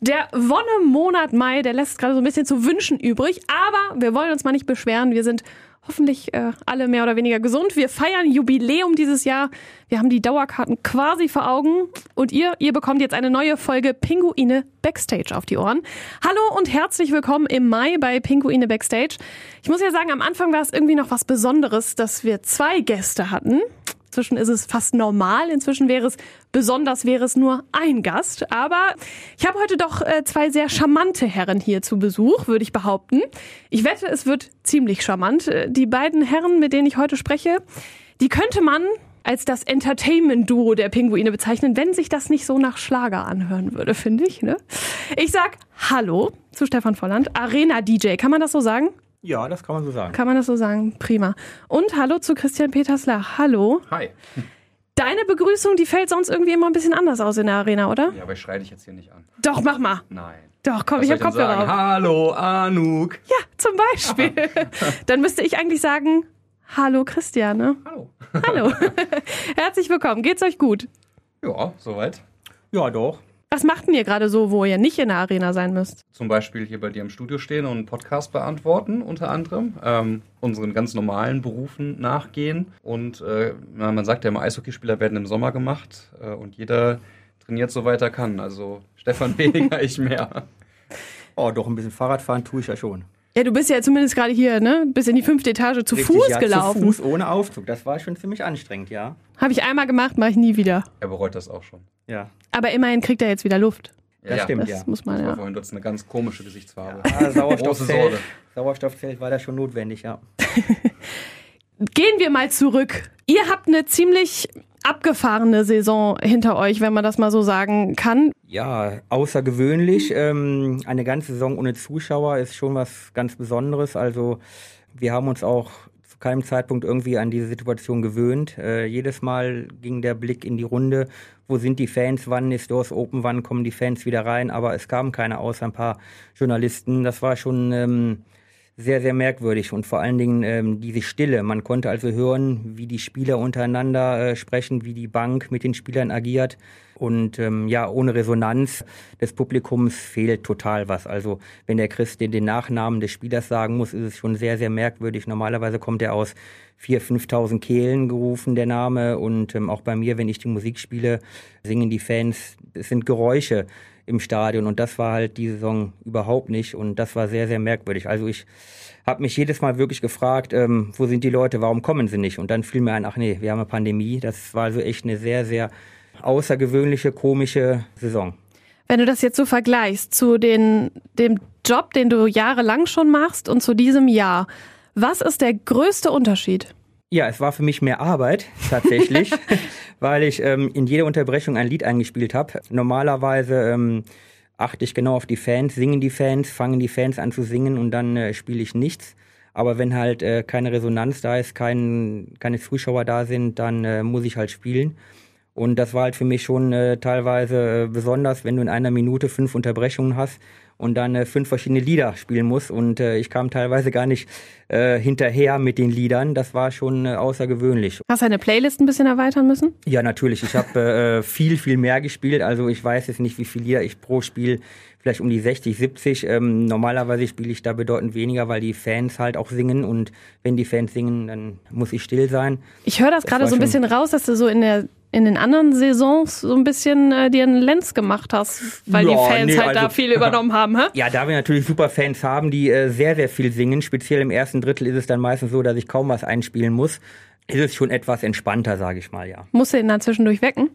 Der Wonnemonat Mai, der lässt gerade so ein bisschen zu wünschen übrig, aber wir wollen uns mal nicht beschweren. Wir sind hoffentlich äh, alle mehr oder weniger gesund. Wir feiern Jubiläum dieses Jahr. Wir haben die Dauerkarten quasi vor Augen. Und ihr, ihr bekommt jetzt eine neue Folge Pinguine Backstage auf die Ohren. Hallo und herzlich willkommen im Mai bei Pinguine Backstage. Ich muss ja sagen, am Anfang war es irgendwie noch was Besonderes, dass wir zwei Gäste hatten. Inzwischen ist es fast normal. Inzwischen wäre es besonders, wäre es nur ein Gast. Aber ich habe heute doch äh, zwei sehr charmante Herren hier zu Besuch, würde ich behaupten. Ich wette, es wird ziemlich charmant. Äh, die beiden Herren, mit denen ich heute spreche, die könnte man als das Entertainment-Duo der Pinguine bezeichnen, wenn sich das nicht so nach Schlager anhören würde, finde ich. Ne? Ich sag Hallo zu Stefan Volland, Arena-DJ. Kann man das so sagen? Ja, das kann man so sagen. Kann man das so sagen? Prima. Und hallo zu Christian Petersler. Hallo. Hi. Deine Begrüßung, die fällt sonst irgendwie immer ein bisschen anders aus in der Arena, oder? Ja, aber ich schreie dich jetzt hier nicht an. Doch, mach mal. Nein. Doch, komm, Was ich hab Kopfhörer auf. Hallo, Anuk. Ja, zum Beispiel. Dann müsste ich eigentlich sagen, hallo Christian, ne? Hallo. Hallo. Herzlich willkommen. Geht's euch gut? Ja, soweit. Ja, doch. Was macht denn ihr gerade so, wo ihr nicht in der Arena sein müsst? Zum Beispiel hier bei dir im Studio stehen und einen Podcast beantworten, unter anderem. Ähm, unseren ganz normalen Berufen nachgehen. Und äh, man sagt ja immer, Eishockeyspieler werden im Sommer gemacht. Äh, und jeder trainiert so weit er kann. Also Stefan weniger, ich mehr. Oh, doch ein bisschen Fahrradfahren tue ich ja schon. Ja, du bist ja zumindest gerade hier, ne? Bist in die fünfte Etage zu Richtig, Fuß ja, gelaufen. Zu Fuß ohne Aufzug. Das war schon ziemlich anstrengend, ja. Habe ich einmal gemacht, mache ich nie wieder. Er bereut das auch schon. Ja, Aber immerhin kriegt er jetzt wieder Luft. das stimmt, Das ja. muss man Das war ja. vorhin, hast eine ganz komische Gesichtsfarbe. Große Sauerstoffzelt. Sauerstoffzelt war da schon notwendig, ja. Gehen wir mal zurück. Ihr habt eine ziemlich abgefahrene Saison hinter euch, wenn man das mal so sagen kann. Ja, außergewöhnlich. Ähm, eine ganze Saison ohne Zuschauer ist schon was ganz Besonderes. Also wir haben uns auch keinem Zeitpunkt irgendwie an diese Situation gewöhnt. Äh, jedes Mal ging der Blick in die Runde. Wo sind die Fans? Wann ist Doors Open? Wann kommen die Fans wieder rein? Aber es kamen keine außer ein paar Journalisten. Das war schon ähm, sehr, sehr merkwürdig und vor allen Dingen ähm, diese Stille. Man konnte also hören, wie die Spieler untereinander äh, sprechen, wie die Bank mit den Spielern agiert. Und ähm, ja, ohne Resonanz des Publikums fehlt total was. Also wenn der Christ den, Nachnamen des Spielers sagen muss, ist es schon sehr, sehr merkwürdig. Normalerweise kommt er aus 4.000, 5.000 Kehlen gerufen, der Name. Und ähm, auch bei mir, wenn ich die Musik spiele, singen die Fans, es sind Geräusche im Stadion und das war halt die Saison überhaupt nicht und das war sehr, sehr merkwürdig. Also ich habe mich jedes Mal wirklich gefragt, ähm, wo sind die Leute, warum kommen sie nicht? Und dann fiel mir ein, ach nee, wir haben eine Pandemie. Das war also echt eine sehr, sehr außergewöhnliche, komische Saison. Wenn du das jetzt so vergleichst zu den, dem Job, den du jahrelang schon machst und zu diesem Jahr, was ist der größte Unterschied? Ja, es war für mich mehr Arbeit tatsächlich, weil ich ähm, in jeder Unterbrechung ein Lied eingespielt habe. Normalerweise ähm, achte ich genau auf die Fans, singen die Fans, fangen die Fans an zu singen und dann äh, spiele ich nichts. Aber wenn halt äh, keine Resonanz da ist, kein, keine Zuschauer da sind, dann äh, muss ich halt spielen. Und das war halt für mich schon äh, teilweise äh, besonders, wenn du in einer Minute fünf Unterbrechungen hast und dann äh, fünf verschiedene Lieder spielen musst. Und äh, ich kam teilweise gar nicht äh, hinterher mit den Liedern. Das war schon äh, außergewöhnlich. Hast du deine Playlist ein bisschen erweitern müssen? Ja, natürlich. Ich habe äh, viel, viel mehr gespielt. Also ich weiß jetzt nicht, wie viele Lieder ich pro Spiel, vielleicht um die 60, 70. Ähm, normalerweise spiele ich da bedeutend weniger, weil die Fans halt auch singen. Und wenn die Fans singen, dann muss ich still sein. Ich höre das Das gerade so ein bisschen raus, dass du so in der in den anderen Saisons so ein bisschen äh, dir einen Lenz gemacht hast, weil Ja, die Fans nee, halt da also- viel übernommen haben, hä? Ja, da wir natürlich super Fans haben, die äh, sehr, sehr viel singen, speziell im ersten Drittel ist es dann meistens so, dass ich kaum was einspielen muss, ist es schon etwas entspannter, sage ich mal, ja. Musst du ihn dann zwischendurch wecken?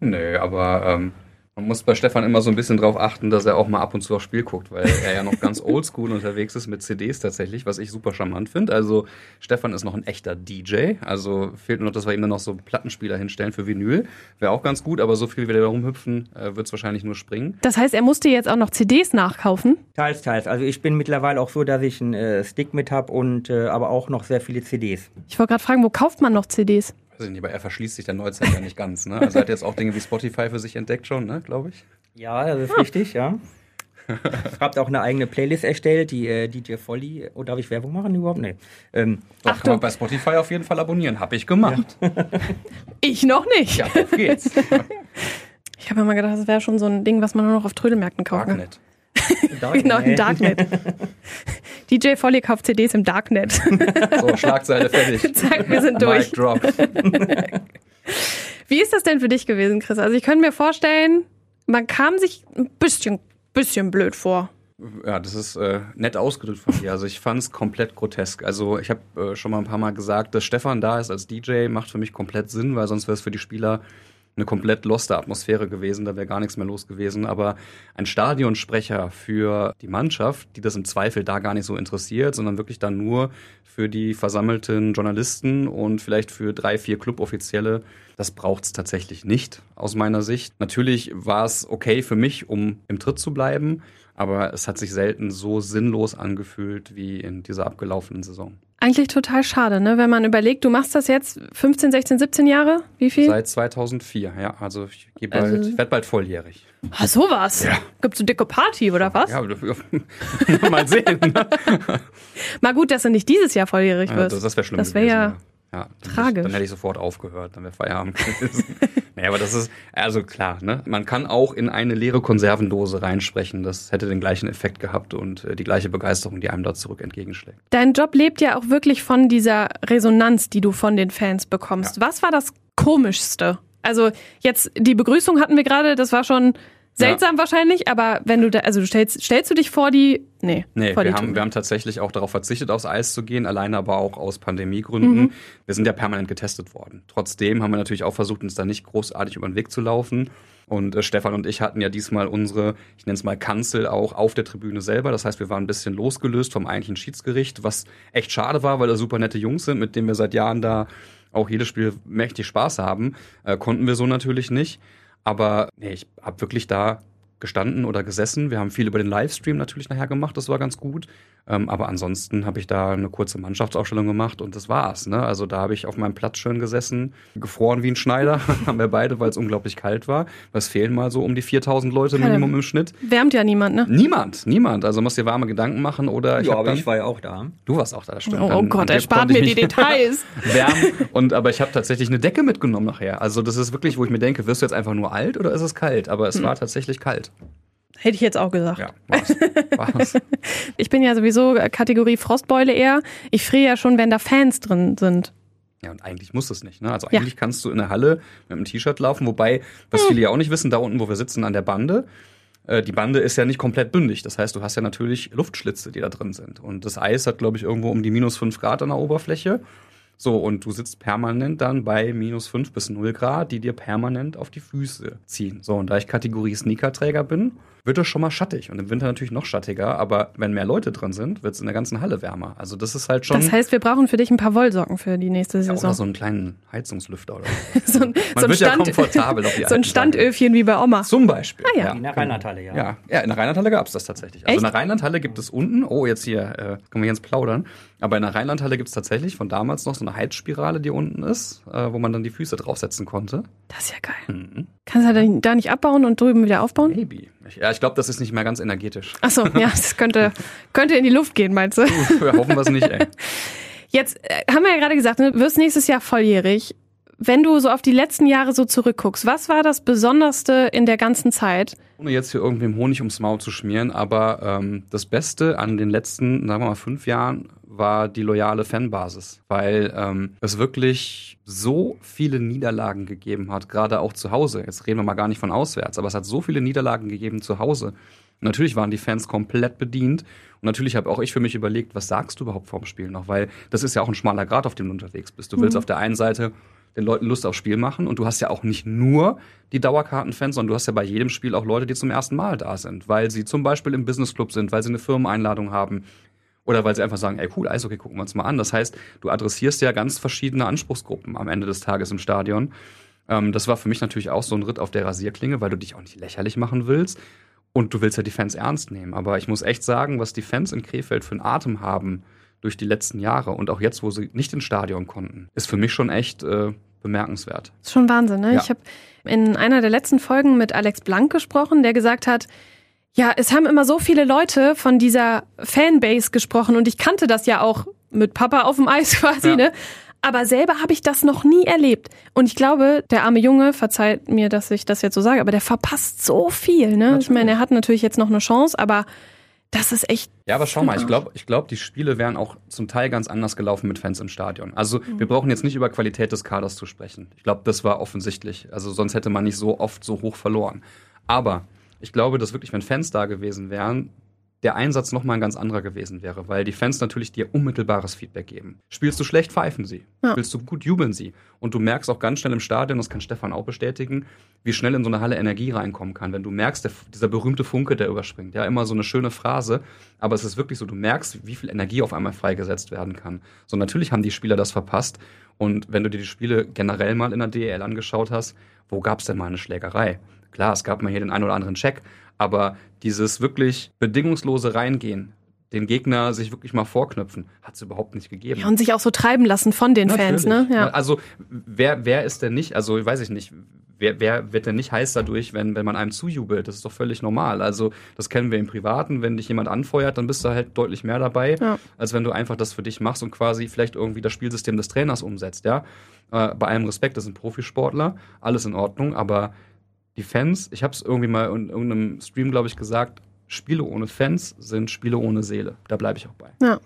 Nö, aber ähm, man muss bei Stefan immer so ein bisschen drauf achten, dass er auch mal ab und zu aufs Spiel guckt, weil er ja noch ganz oldschool unterwegs ist mit CDs tatsächlich, was ich super charmant finde. Also Stefan ist noch ein echter DJ, also fehlt nur noch, dass wir ihm dann noch so Plattenspieler hinstellen für Vinyl. Wäre auch ganz gut, aber so viel wie der da rumhüpfen, äh, wird es wahrscheinlich nur springen. Das heißt, er musste jetzt auch noch CDs nachkaufen. Teils, teils. Also ich bin mittlerweile auch so, dass ich einen äh, Stick mit habe und äh, aber auch noch sehr viele CDs. Ich wollte gerade fragen, wo kauft man noch CDs? Weiß ich nicht, aber er verschließt sich der Neuzeit ja nicht ganz. Ne? Also er hat jetzt auch Dinge wie Spotify für sich entdeckt schon, ne, glaube ich. Ja, das ist richtig, ja. Ich habe auch eine eigene Playlist erstellt, die äh, DJ Folly. Oh, darf ich Werbung machen überhaupt? Nee. Ähm, Doch, Achtung. kann man bei Spotify auf jeden Fall abonnieren. Hab ich gemacht. Ich noch nicht. Ja, auf geht's. Ich habe immer gedacht, das wäre schon so ein Ding, was man nur noch auf Trödelmärkten kauft. Ne? Darknet. Genau, im Darknet. DJ Folly kauft CDs im Darknet. So, Schlagzeile fertig. Zack, wir sind durch. Mic drop. Wie ist das denn für dich gewesen, Chris? Also ich könnte mir vorstellen, man kam sich ein bisschen, bisschen blöd vor. Ja, das ist äh, nett ausgedrückt von dir. Also ich fand es komplett grotesk. Also ich habe äh, schon mal ein paar Mal gesagt, dass Stefan da ist als DJ, macht für mich komplett Sinn, weil sonst wäre es für die Spieler eine komplett loste Atmosphäre gewesen, da wäre gar nichts mehr los gewesen. Aber ein Stadionsprecher für die Mannschaft, die das im Zweifel da gar nicht so interessiert, sondern wirklich dann nur für die versammelten Journalisten und vielleicht für drei, vier Cluboffizielle, das braucht es tatsächlich nicht aus meiner Sicht. Natürlich war es okay für mich, um im Tritt zu bleiben, aber es hat sich selten so sinnlos angefühlt wie in dieser abgelaufenen Saison. Eigentlich total schade, ne? Wenn man überlegt, du machst das jetzt 15, 16, 17 Jahre? Wie viel? Seit 2004, ja. Also ich geh bald, Also- werd bald volljährig. Ah, sowas. Ja. Gibt's eine dicke Party oder was? Ja, mal sehen. Ne? Mal gut, dass du nicht dieses Jahr volljährig Ja, wirst. das das wäre schlimm Das wäre ja ja dann tragisch. Dann hätte ich sofort aufgehört, dann wäre Feierabend gewesen. naja, aber das ist, also klar, ne? Man kann auch in eine leere Konservendose reinsprechen. Das hätte den gleichen Effekt gehabt und äh, die gleiche Begeisterung, die einem da zurück entgegenschlägt. Dein Job lebt ja auch wirklich von dieser Resonanz, die du von den Fans bekommst. Was war das Komischste? Also jetzt die Begrüßung hatten wir gerade, das war schon seltsam wahrscheinlich, aber wenn du da, also du stellst, stellst du dich vor die, nee, Nee, vor wir die haben, Tür. wir haben tatsächlich auch darauf verzichtet, aufs Eis zu gehen, alleine aber auch aus Pandemiegründen. Mhm. Wir sind ja permanent getestet worden. Trotzdem haben wir natürlich auch versucht, uns da nicht großartig über den Weg zu laufen. Und äh, Stefan und ich hatten ja diesmal unsere, ich nenne es mal Kanzel, auch auf der Tribüne selber. Das heißt, wir waren ein bisschen losgelöst vom eigentlichen Schiedsgericht, was echt schade war, weil da super nette Jungs sind, mit denen wir seit Jahren da auch jedes Spiel mächtig Spaß haben. Äh, konnten wir so natürlich nicht. Aber nee, ich habe wirklich da gestanden oder gesessen. Wir haben viel über den Livestream natürlich nachher gemacht, das war ganz gut. Ähm, aber ansonsten habe ich da eine kurze Mannschaftsausstellung gemacht und das war's. Ne? Also da habe ich auf meinem Platz schön gesessen, gefroren wie ein Schneider, haben wir beide, weil es unglaublich kalt war. Es fehlen mal so um die 4000 Leute Keine- Minimum im Schnitt. Wärmt ja niemand, ne? Niemand, niemand. Also musst dir warme Gedanken machen oder ich ja, aber dann, ich war ja auch da. Du warst auch da, das stimmt. Oh Dann- Gott, dann er spart konnte mir die Details. Wärmen. Und aber ich habe tatsächlich eine Decke mitgenommen nachher. Also das ist wirklich, wo ich mir denke, wirst du jetzt einfach nur alt oder ist es kalt? Aber Hm. es war tatsächlich kalt. Hätte ich jetzt auch gesagt. Ja, war's. war's. Ich bin ja sowieso Kategorie Frostbeule eher. Ich friere ja schon, wenn da Fans drin sind. Ja, und eigentlich muss es nicht. Ne? Also Ja. eigentlich kannst du in der Halle mit einem T-Shirt laufen, wobei, was viele ja auch nicht wissen, da unten, wo wir sitzen an der Bande, äh, die Bande ist ja nicht komplett bündig. Das heißt, du hast ja natürlich Luftschlitze, die da drin sind. Und das Eis hat, glaube ich, irgendwo um die minus fünf Grad an der Oberfläche. So, und du sitzt permanent dann bei minus fünf bis null Grad, die dir permanent auf die Füße ziehen. So, und da ich Kategorie Sneakerträger bin, wird es schon mal schattig. Und im Winter natürlich noch schattiger, aber wenn mehr Leute drin sind, wird es in der ganzen Halle wärmer. Also das ist halt schon. Das heißt, wir brauchen für dich ein paar Wollsocken für die nächste ja, Saison. oder so einen kleinen Heizungslüfter oder so. so ein, Man so ein wird ja Stand, komfortabel auf die so ein. Standöfchen wie bei Oma. Zum Beispiel. Ah, ja. In der Rheinlandhalle, ja. Ja, ja, in der Rheinlandhalle gab es das tatsächlich. Also Echt? in der Rheinlandhalle gibt es unten, oh, jetzt hier, äh, können wir jetzt plaudern, aber in der Rheinlandhalle gibt es tatsächlich von damals noch so eine Heizspirale, die unten ist, äh, wo man dann die Füße draufsetzen konnte. Das ist ja geil. Mhm. Kannst du da- da nicht abbauen und drüben wieder aufbauen? Maybe. Ich, ja, ich glaube, das ist nicht mehr ganz energetisch. Achso, ja, das könnte, könnte in die Luft gehen, meinst du? Wir hoffen wir es nicht, ey. Jetzt äh, haben wir ja gerade gesagt, ne, du wirst nächstes Jahr volljährig. Wenn du so auf die letzten Jahre so zurückguckst, was war das Besonderste in der ganzen Zeit? Ohne jetzt hier irgendwem Honig ums Maul zu schmieren, aber ähm, das Beste an den letzten, sagen wir mal, fünf Jahren war die loyale Fanbasis, weil ähm, es wirklich so viele Niederlagen gegeben hat, gerade auch zu Hause. Jetzt reden wir mal gar nicht von auswärts, aber es hat so viele Niederlagen gegeben zu Hause. Und natürlich waren die Fans komplett bedient. Und natürlich habe auch ich für mich überlegt, was sagst du überhaupt vorm Spiel noch? Weil das ist ja auch ein schmaler Grad, auf dem du unterwegs bist. Du willst auf der einen Seite den Leuten Lust aufs Spiel machen und du hast ja auch nicht nur die Dauerkartenfans, sondern du hast ja bei jedem Spiel auch Leute, die zum ersten Mal da sind, weil sie zum Beispiel im Businessclub sind, weil sie eine Firmeneinladung haben oder weil sie einfach sagen, ey cool, Eishockey, gucken wir uns mal an. Das heißt, du adressierst ja ganz verschiedene Anspruchsgruppen am Ende des Tages im Stadion. Ähm, das war für mich natürlich auch so ein Ritt auf der Rasierklinge, weil du dich auch nicht lächerlich machen willst. Und du willst ja die Fans ernst nehmen. Aber ich muss echt sagen, was die Fans in Krefeld für einen Atem haben durch die letzten Jahre und auch jetzt, wo sie nicht ins Stadion konnten, ist für mich schon echt äh, bemerkenswert. Das ist schon Wahnsinn, ne? Ja. Ich habe in einer der letzten Folgen mit Alex Blank gesprochen, der gesagt hat, ja, es haben immer so viele Leute von dieser Fanbase gesprochen und ich kannte das ja auch mit Papa auf dem Eis quasi, Ja. ne? Aber selber habe ich das noch nie erlebt. Und ich glaube, der arme Junge, verzeiht mir, dass ich das jetzt so sage, aber der verpasst so viel. Ne? Ich meine, er hat natürlich jetzt noch eine Chance, aber das ist echt. Ja, aber schau mal, ich glaube, ich glaub, die Spiele wären auch zum Teil ganz anders gelaufen mit Fans im Stadion. Also mhm. wir brauchen jetzt nicht über Qualität des Kaders zu sprechen. Ich glaube, das war offensichtlich. Also sonst hätte man nicht so oft so hoch verloren. Aber ich glaube, dass wirklich, wenn Fans da gewesen wären, der Einsatz nochmal ein ganz anderer gewesen wäre, weil die Fans natürlich dir unmittelbares Feedback geben. Spielst du schlecht, pfeifen sie. Ja. Spielst du gut, jubeln sie. Und du merkst auch ganz schnell im Stadion, das kann Stefan auch bestätigen, wie schnell in so eine Halle Energie reinkommen kann. Wenn du merkst, der, dieser berühmte Funke, der überspringt. Ja, immer so eine schöne Phrase, aber es ist wirklich so, du merkst, wie viel Energie auf einmal freigesetzt werden kann. So, natürlich haben die Spieler das verpasst. Und wenn du dir die Spiele generell mal in der DEL angeschaut hast, wo gab es denn mal eine Schlägerei? Klar, es gab mal hier den einen oder anderen Check, aber dieses wirklich bedingungslose Reingehen, den Gegner sich wirklich mal vorknüpfen, hat es überhaupt nicht gegeben. Ja, und sich auch so treiben lassen von den Natürlich. Fans, ne? Ja. Also wer, wer ist denn nicht, also weiß ich nicht, wer, wer wird denn nicht heiß dadurch, wenn, wenn man einem zujubelt? Das ist doch völlig normal. Also das kennen wir im Privaten, wenn dich jemand anfeuert, dann bist du halt deutlich mehr dabei, ja. als wenn du einfach das für dich machst und quasi vielleicht irgendwie das Spielsystem des Trainers umsetzt, ja. Äh, bei allem Respekt, das sind Profisportler, alles in Ordnung, aber die Fans, ich habe es irgendwie mal in irgendeinem Stream, glaube ich, gesagt, Spiele ohne Fans sind Spiele ohne Seele. Da bleibe ich auch bei. Ja.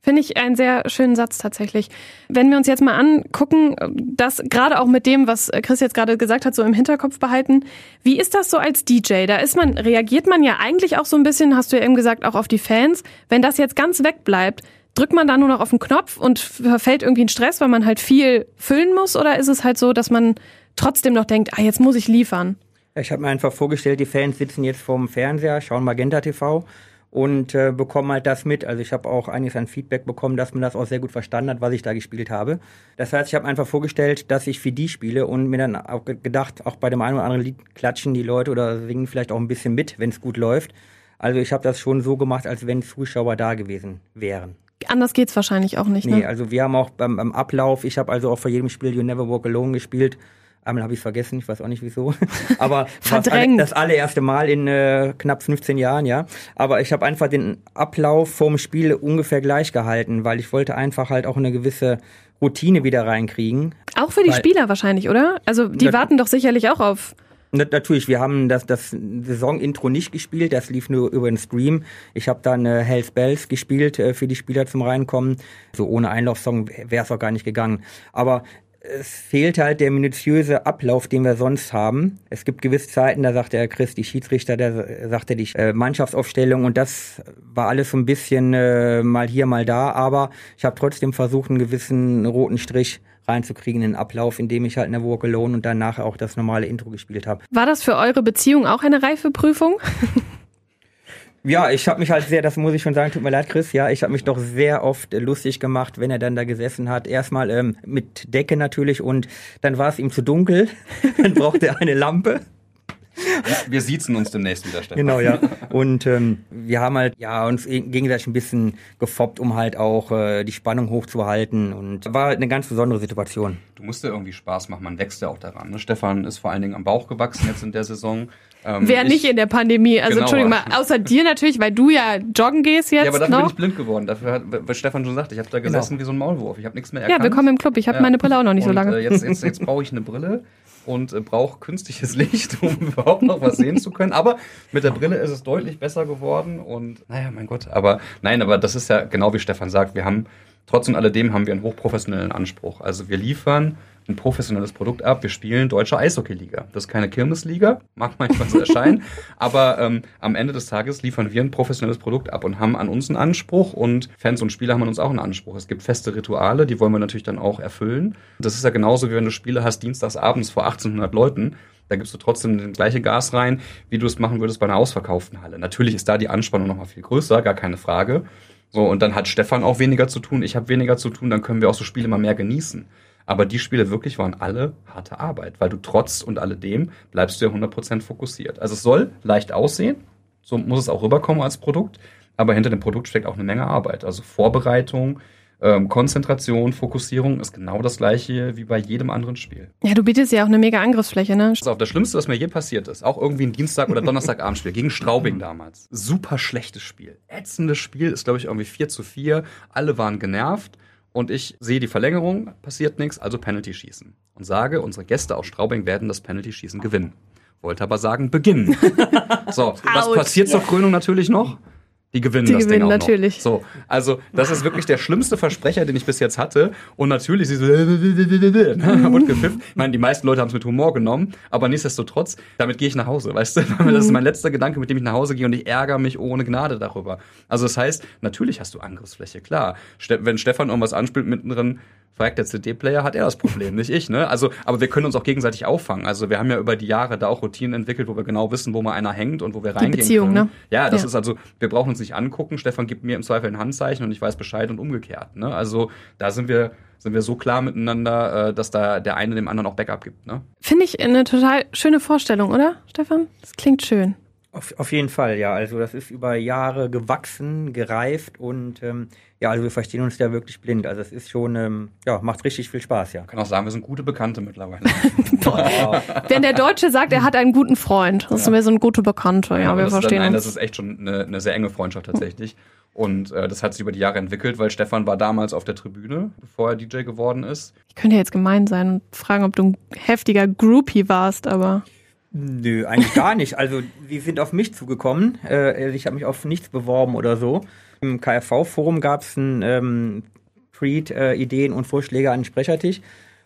Finde ich einen sehr schönen Satz tatsächlich. Wenn wir uns jetzt mal angucken, das gerade auch mit dem, was Chris jetzt gerade gesagt hat, so im Hinterkopf behalten. Wie ist das so als DJ? Da ist man, reagiert man ja eigentlich auch so ein bisschen, hast du ja eben gesagt, auch auf die Fans. Wenn das jetzt ganz wegbleibt, drückt man da nur noch auf den Knopf und verfällt irgendwie in Stress, weil man halt viel füllen muss? Oder ist es halt so, dass man trotzdem noch denkt, ah, jetzt muss ich liefern? Ich habe mir einfach vorgestellt, die Fans sitzen jetzt vorm Fernseher, schauen Magenta TV und äh, bekommen halt das mit. Also ich habe auch einiges an Feedback bekommen, dass man das auch sehr gut verstanden hat, was ich da gespielt habe. Das heißt, ich habe einfach vorgestellt, dass ich für die spiele und mir dann auch gedacht, auch bei dem einen oder anderen Lied klatschen die Leute oder singen vielleicht auch ein bisschen mit, wenn es gut läuft. Also ich habe das schon so gemacht, als wenn Zuschauer da gewesen wären. Anders geht's wahrscheinlich auch nicht. Ne? Nee, also wir haben auch beim, beim Ablauf, ich habe also auch vor jedem Spiel You Never Walk Alone gespielt Einmal habe ich vergessen, ich weiß auch nicht wieso. Aber Verdrängt. das allererste Mal in äh, knapp 15 Jahren, ja. Aber ich habe einfach den Ablauf vorm Spiel ungefähr gleich gehalten, weil ich wollte einfach halt auch eine gewisse Routine wieder reinkriegen. Auch für die weil, Spieler wahrscheinlich, oder? Also die warten doch sicherlich auch auf Natürlich, wir haben das, das Saison-Intro nicht gespielt, das lief nur über den Stream. Ich habe dann äh, Hells Bells gespielt äh, für die Spieler zum Reinkommen. So ohne Einlaufsong wäre es auch gar nicht gegangen. Aber es fehlt halt der minutiöse Ablauf, den wir sonst haben. Es gibt gewisse Zeiten, da sagt der Chris, die Schiedsrichter, der sagte die äh, Mannschaftsaufstellung und das war alles so ein bisschen äh, mal hier, mal da, aber ich habe trotzdem versucht, einen gewissen roten Strich reinzukriegen in den Ablauf, indem ich halt eine Walk Alone und danach auch das normale Intro gespielt habe. War das für eure Beziehung auch eine Reifeprüfung? Ja, ich habe mich halt sehr, das muss ich schon sagen, tut mir leid, Chris, ja, ich habe mich doch sehr oft äh, lustig gemacht, wenn er dann da gesessen hat. Erstmal ähm, mit Decke natürlich und dann war es ihm zu dunkel, dann brauchte er eine Lampe. Wir siezen uns demnächst wieder, Stefan. Genau, ja. Und ähm, wir haben halt ja uns gegenseitig ein bisschen gefoppt, um halt auch äh, die Spannung hochzuhalten. Und war halt eine ganz besondere Situation. Du musst ja irgendwie Spaß machen, man wächst ja auch daran. Ne? Stefan ist vor allen Dingen am Bauch gewachsen jetzt in der Saison. Ähm, Wer nicht in der Pandemie, also genau. Entschuldigung mal, außer dir natürlich, weil du ja joggen gehst jetzt. Ja, aber dafür noch. bin ich blind geworden. Dafür hat, weil Stefan schon sagte, ich habe da genau. gesessen genau. wie so ein Maulwurf. Ich habe nichts mehr erkannt. Ja, willkommen im Club. Ich habe ja. meine Brille auch noch nicht und, so lange. Äh, jetzt jetzt, jetzt brauche ich eine Brille und äh, brauche künstliches Licht, um überhaupt noch was sehen zu können. Aber mit der Brille ist es deutlich besser geworden und naja, mein Gott. Aber nein, aber das ist ja genau wie Stefan sagt, wir haben trotz und alledem haben wir einen hochprofessionellen Anspruch. Also wir liefern ein professionelles Produkt ab. Wir spielen deutsche Eishockey-Liga. Das ist keine Kirmesliga, mag manchmal so erscheinen, aber ähm, am Ende des Tages liefern wir ein professionelles Produkt ab und haben an uns einen Anspruch und Fans und Spieler haben an uns auch einen Anspruch. Es gibt feste Rituale, die wollen wir natürlich dann auch erfüllen. Das ist ja genauso, wie wenn du Spiele hast dienstags abends vor 1800 Leuten. Da gibst du trotzdem den gleiche Gas rein, wie du es machen würdest bei einer ausverkauften Halle. Natürlich ist da die Anspannung nochmal viel größer, gar keine Frage. So, und dann hat Stefan auch weniger zu tun, ich habe weniger zu tun, dann können wir auch so Spiele mal mehr genießen. Aber die Spiele wirklich waren alle harte Arbeit, weil du trotz und alledem bleibst du ja 100% fokussiert. Also es soll leicht aussehen, so muss es auch rüberkommen als Produkt, aber hinter dem Produkt steckt auch eine Menge Arbeit. Also Vorbereitung, ähm, Konzentration, Fokussierung ist genau das gleiche wie bei jedem anderen Spiel. Ja, du bietest ja auch eine mega Angriffsfläche, ne? Das ist auch das Schlimmste, was mir je passiert ist. Auch irgendwie ein Dienstag- oder Donnerstagabendspiel gegen Straubing damals. Super schlechtes Spiel. Ätzendes Spiel ist, glaube ich, irgendwie 4 zu 4. Alle waren genervt. Und ich sehe die Verlängerung, passiert nichts, also Penalty schießen. Und sage, unsere Gäste aus Straubing werden das Penalty schießen gewinnen. Wollte aber sagen, beginnen. so, was passiert zur Krönung natürlich noch? Die gewinnen Die das gewinnen Ding auch natürlich. Noch. So, also das ist wirklich der schlimmste Versprecher, den ich bis jetzt hatte. Und natürlich, sie so, wurde gepfifft. Ich meine, die meisten Leute haben es mit Humor genommen, aber nichtsdestotrotz, damit gehe ich nach Hause, weißt du? Das ist mein letzter Gedanke, mit dem ich nach Hause gehe und ich ärgere mich ohne Gnade darüber. Also das heißt, natürlich hast du Angriffsfläche, klar. Wenn Stefan irgendwas anspielt mittendrin, fragt der CD-Player, hat er das Problem, nicht ich, ne? Also, aber wir können uns auch gegenseitig auffangen. Also wir haben ja über die Jahre da auch Routinen entwickelt, wo wir genau wissen, wo mal einer hängt und wo wir reingehen Beziehung, können. ne? Ja, das Ja. ist also, wir brauchen uns nicht angucken. Stefan gibt mir im Zweifel ein Handzeichen und ich weiß Bescheid und umgekehrt. Ne? Also da sind wir, sind wir so klar miteinander, äh, dass da der eine dem anderen auch Backup gibt. Ne? Finde ich eine total schöne Vorstellung, oder, Stefan? Das klingt schön. Auf, auf jeden Fall, ja. Also das ist über Jahre gewachsen, gereift und ähm, ja, also wir verstehen uns da wirklich blind. Also es ist schon, ähm, ja, macht richtig viel Spaß, ja. Ich kann auch sagen, wir sind gute Bekannte mittlerweile. Wenn der Deutsche sagt, er hat einen guten Freund, das ist mir so ein guter Bekannter. Ja, Aber wir verstehen dann, nein, uns. das ist echt schon eine, eine sehr enge Freundschaft tatsächlich. Und äh, das hat sich über die Jahre entwickelt, weil Stefan war damals auf der Tribüne, bevor er DJ geworden ist. Ich könnte jetzt gemein sein und fragen, ob du ein heftiger Groupie warst, aber Nö, eigentlich gar nicht. Also sie sind auf mich zugekommen. Äh, ich habe mich auf nichts beworben oder so. Im KfV-Forum gab es ein ähm, Tweet, äh, Ideen und Vorschläge an den Sprechertisch.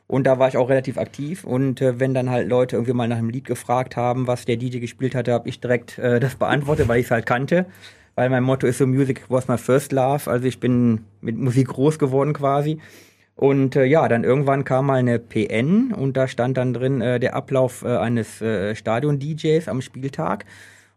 Und da war ich auch relativ aktiv. Und äh, wenn dann halt Leute irgendwie mal nach einem Lied gefragt haben, was der DJ gespielt hatte, habe ich direkt äh, das beantwortet, weil ich es halt kannte. Weil mein Motto ist so, Music was my first love. Also ich bin mit Musik groß geworden quasi. Und äh, ja, dann irgendwann kam mal eine PN und da stand dann drin äh, der Ablauf äh, eines äh, Stadion-DJs am Spieltag.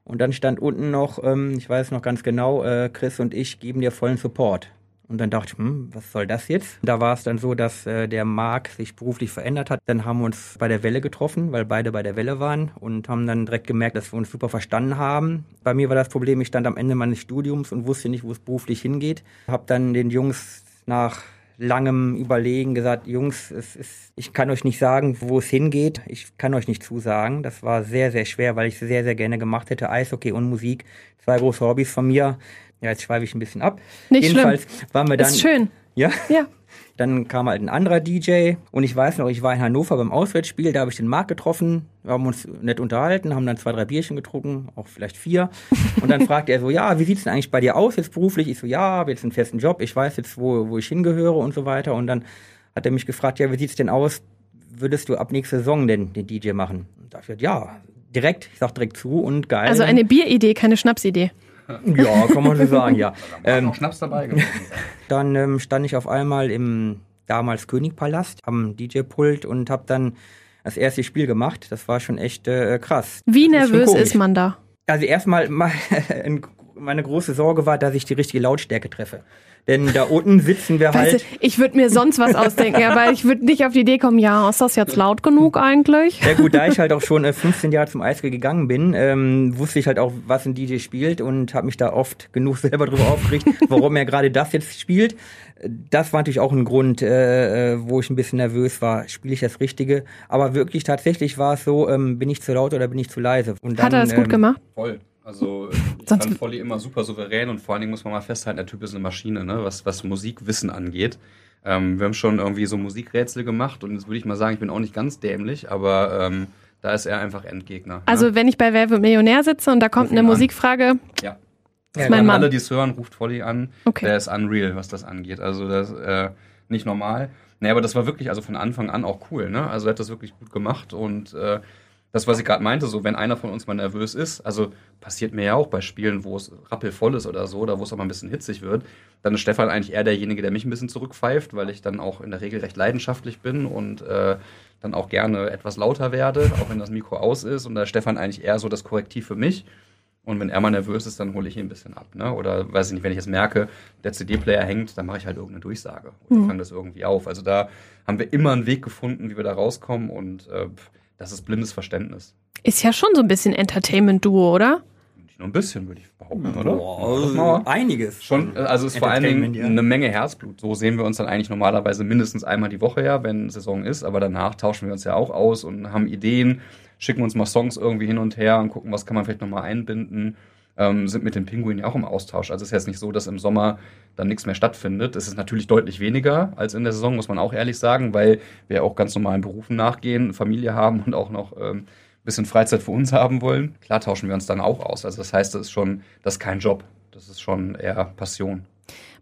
Und dann stand unten noch, ähm, ich weiß noch ganz genau, äh, Chris und ich geben dir vollen Support. Und dann dachte ich, hm, was soll das jetzt? Da war es dann so, dass äh, der Marc sich beruflich verändert hat. Dann haben wir uns bei der Welle getroffen, weil beide bei der Welle waren und haben dann direkt gemerkt, dass wir uns super verstanden haben. Bei mir war das Problem, ich stand am Ende meines Studiums und wusste nicht, wo es beruflich hingeht. Hab dann den Jungs nach langem Überlegen gesagt, Jungs, es ist, ich kann euch nicht sagen, wo es hingeht. Ich kann euch nicht zusagen. Das war sehr, sehr schwer, weil ich es sehr, sehr gerne gemacht hätte. Eishockey und Musik. Zwei große Hobbys von mir. Ja, jetzt schweife ich ein bisschen ab. Nicht Jedenfalls waren wir dann. ist schön. Ja. Ja. Dann kam halt ein anderer DJ und ich weiß noch, ich war in Hannover beim Auswärtsspiel, da habe ich den Marc getroffen, wir haben uns nett unterhalten, haben dann zwei, drei Bierchen getrunken, auch vielleicht vier. Und dann fragte er so, ja, wie sieht's denn eigentlich bei dir aus jetzt beruflich? Ich so, ja, habe jetzt einen festen Job, ich weiß jetzt, wo, wo ich hingehöre und so weiter. Und dann hat er mich gefragt, ja, wie sieht's denn aus? Würdest du ab nächster Saison denn den DJ machen? Und da hab ich gesagt, ja, direkt, ich sag direkt zu und geil. Also eine Bieridee, keine Schnapsidee. ja, kann man so sagen, ja. Ähm, auch Schnaps dabei dann ähm, stand ich auf einmal im damals Königpalast am DJ-Pult und habe dann das erste Spiel gemacht. Das war schon echt äh, krass. Wie Das ist nervös komisch. ist man da? Also erstmal mal, ein- meine große Sorge war, dass ich die richtige Lautstärke treffe. Denn da unten sitzen wir Weißt halt. du, ich würde mir sonst was ausdenken, aber ich würde nicht auf die Idee kommen, ja, ist das jetzt laut genug eigentlich? Ja gut, da ich halt auch schon äh, 15 Jahre zum Eishockey gegangen bin, ähm, wusste ich halt auch, was ein DJ spielt und habe mich da oft genug selber drüber aufgeregt, warum er gerade das jetzt spielt. Das war natürlich auch ein Grund, äh, äh, wo ich ein bisschen nervös war. Spiele ich das Richtige? Aber wirklich tatsächlich war es so, ähm, bin ich zu laut oder bin ich zu leise? Und Hat er das gut ähm, gemacht? Voll. Also ich Sonst- fand Volli immer super souverän und vor allen Dingen muss man mal festhalten, der Typ ist eine Maschine, ne? was, was Musikwissen angeht. Ähm, wir haben schon irgendwie so Musikrätsel gemacht und jetzt würde ich mal sagen, ich bin auch nicht ganz dämlich, aber ähm, da ist er einfach Endgegner. Also ne? wenn ich bei Wer wird Millionär sitze und da kommt eine an. Musikfrage, ja. ist An mein Mann. alle, die es hören, ruft Volli an. Okay. Der ist unreal, was das angeht. Also das ist äh, nicht normal. Nee, aber das war wirklich also von Anfang an auch cool. Ne? Also er hat das wirklich gut gemacht und äh, das, was ich gerade meinte, so wenn einer von uns mal nervös ist, also passiert mir ja auch bei Spielen, wo es rappelvoll ist oder so, oder wo es auch mal ein bisschen hitzig wird, dann ist Stefan eigentlich eher derjenige, der mich ein bisschen zurückpfeift, weil ich dann auch in der Regel recht leidenschaftlich bin und äh, dann auch gerne etwas lauter werde, auch wenn das Mikro aus ist. Und da ist Stefan eigentlich eher so das Korrektiv für mich. Und wenn er mal nervös ist, dann hole ich ihn ein bisschen ab. Ne? Oder weiß ich nicht, wenn ich jetzt merke, der CD-Player hängt, dann mache ich halt irgendeine Durchsage oder Mhm. fange das irgendwie auf. Also da haben wir immer einen Weg gefunden, wie wir da rauskommen und äh, das ist blindes Verständnis. ist ja schon so ein bisschen Entertainment-Duo, oder? Nicht nur ein bisschen, würde ich behaupten, oder? Boah, wir. einiges. Schon, also es ist vor allen Dingen ja. eine Menge Herzblut. So sehen wir uns dann eigentlich normalerweise mindestens einmal die Woche her, wenn Saison ist, aber danach tauschen wir uns ja auch aus und haben Ideen, schicken uns mal Songs irgendwie hin und her und gucken, was kann man vielleicht nochmal einbinden. Ähm, sind mit den Pinguinen ja auch im Austausch. Also es ist jetzt nicht so, dass im Sommer dann nichts mehr stattfindet. Es ist natürlich deutlich weniger als in der Saison, muss man auch ehrlich sagen, weil wir auch ganz normalen Berufen nachgehen, Familie haben und auch noch ähm, ein bisschen Freizeit für uns haben wollen. Klar tauschen wir uns dann auch aus. Also das heißt, das ist schon, das ist kein Job. Das ist schon eher Passion.